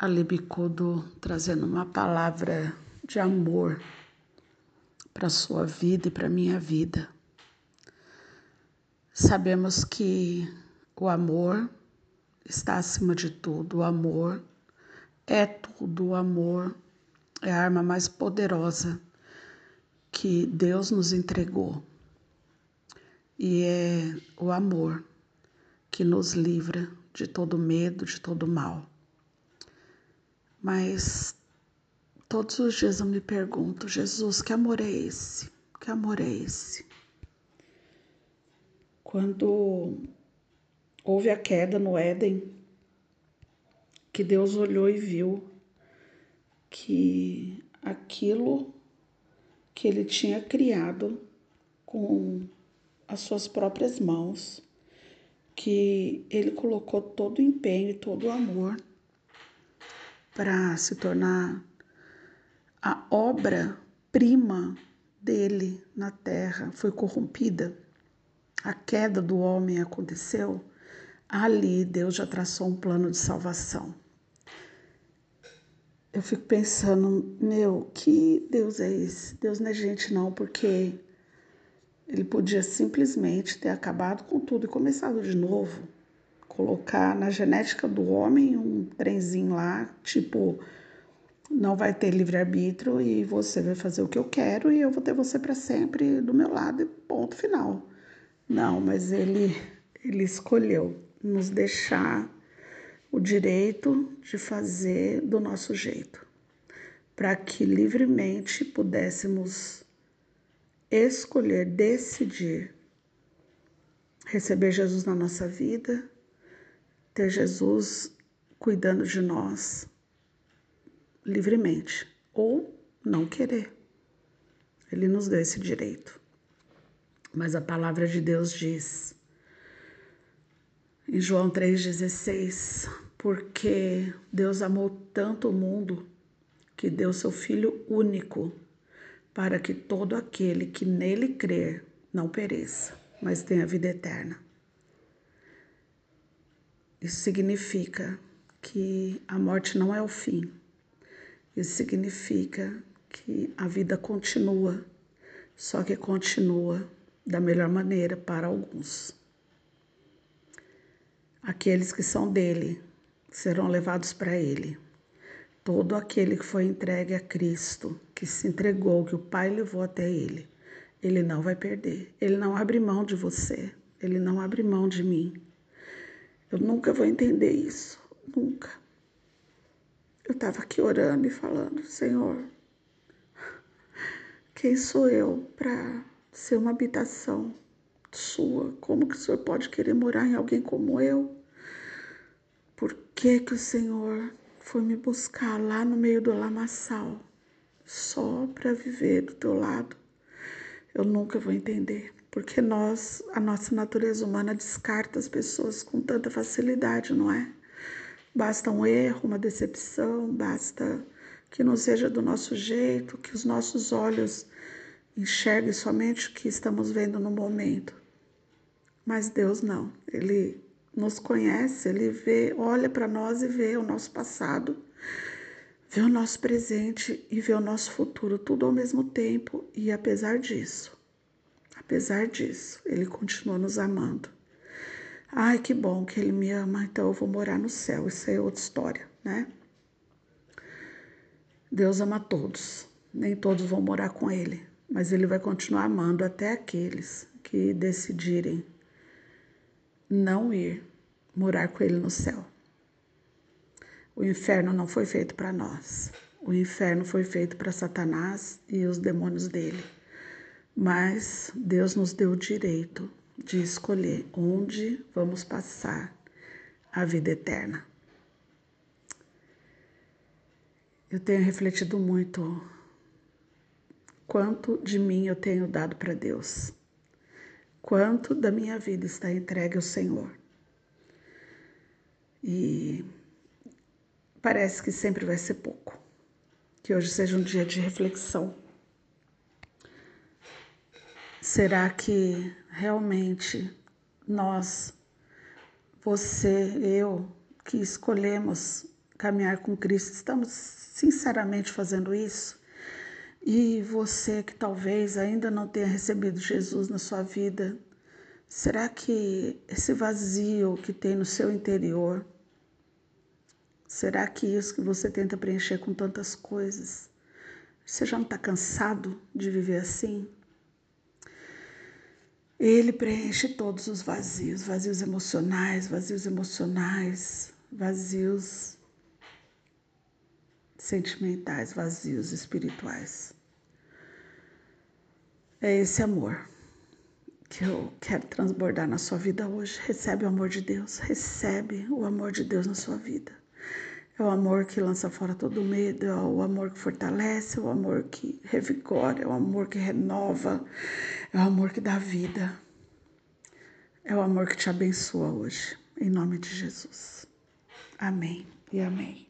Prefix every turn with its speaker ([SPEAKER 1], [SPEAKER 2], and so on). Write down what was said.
[SPEAKER 1] Alibicudo trazendo uma palavra de amor para a sua vida e para a minha vida. Sabemos que o amor está acima de tudo, o amor é tudo, o amor é a arma mais poderosa que Deus nos entregou. E é o amor que nos livra de todo medo, de todo mal. Mas todos os dias eu me pergunto, Jesus, que amor é esse? Que amor é esse? Quando houve a queda no Éden, que Deus olhou e viu que aquilo que ele tinha criado com as suas próprias mãos, que ele colocou todo o empenho e todo o amor para se tornar a obra-prima dele na terra foi corrompida, a queda do homem aconteceu, ali Deus já traçou um plano de salvação. Eu fico pensando, meu, que Deus é esse? Deus não é gente, não, porque ele podia simplesmente ter acabado com tudo e começado de novo colocar na genética do homem um trenzinho lá, tipo, não vai ter livre-arbítrio e você vai fazer o que eu quero e eu vou ter você para sempre do meu lado e ponto final. Não, mas ele, ele escolheu nos deixar o direito de fazer do nosso jeito, para que livremente pudéssemos escolher, decidir receber Jesus na nossa vida ter Jesus cuidando de nós livremente ou não querer. Ele nos deu esse direito. Mas a palavra de Deus diz em João 3,16: Porque Deus amou tanto o mundo que deu seu Filho único, para que todo aquele que nele crer não pereça, mas tenha vida eterna. Isso significa que a morte não é o fim. Isso significa que a vida continua, só que continua da melhor maneira para alguns. Aqueles que são dele serão levados para ele. Todo aquele que foi entregue a Cristo, que se entregou, que o Pai levou até ele, ele não vai perder. Ele não abre mão de você, ele não abre mão de mim. Eu nunca vou entender isso, nunca. Eu estava aqui orando e falando, Senhor, quem sou eu para ser uma habitação sua? Como que o Senhor pode querer morar em alguém como eu? Por que que o Senhor foi me buscar lá no meio do lamaçal só para viver do teu lado? Eu nunca vou entender porque nós, a nossa natureza humana descarta as pessoas com tanta facilidade, não é? Basta um erro, uma decepção, basta que não seja do nosso jeito, que os nossos olhos enxerguem somente o que estamos vendo no momento. Mas Deus não, Ele nos conhece, Ele vê, olha para nós e vê o nosso passado, vê o nosso presente e vê o nosso futuro, tudo ao mesmo tempo. E apesar disso, Apesar disso, ele continua nos amando. Ai, que bom que ele me ama, então eu vou morar no céu. Isso é outra história, né? Deus ama todos. Nem todos vão morar com ele, mas ele vai continuar amando até aqueles que decidirem não ir morar com ele no céu. O inferno não foi feito para nós. O inferno foi feito para Satanás e os demônios dele mas Deus nos deu o direito de escolher onde vamos passar a vida eterna. Eu tenho refletido muito quanto de mim eu tenho dado para Deus, quanto da minha vida está entregue ao Senhor. E parece que sempre vai ser pouco. Que hoje seja um dia de reflexão Será que realmente nós, você, eu, que escolhemos caminhar com Cristo, estamos sinceramente fazendo isso? E você que talvez ainda não tenha recebido Jesus na sua vida, será que esse vazio que tem no seu interior, será que isso que você tenta preencher com tantas coisas, você já não está cansado de viver assim? Ele preenche todos os vazios, vazios emocionais, vazios emocionais, vazios sentimentais, vazios espirituais. É esse amor que eu quero transbordar na sua vida hoje. Recebe o amor de Deus, recebe o amor de Deus na sua vida. É o amor que lança fora todo medo, é o amor que fortalece, é o amor que revigora, é o amor que renova, é o amor que dá vida. É o amor que te abençoa hoje, em nome de Jesus. Amém e amém.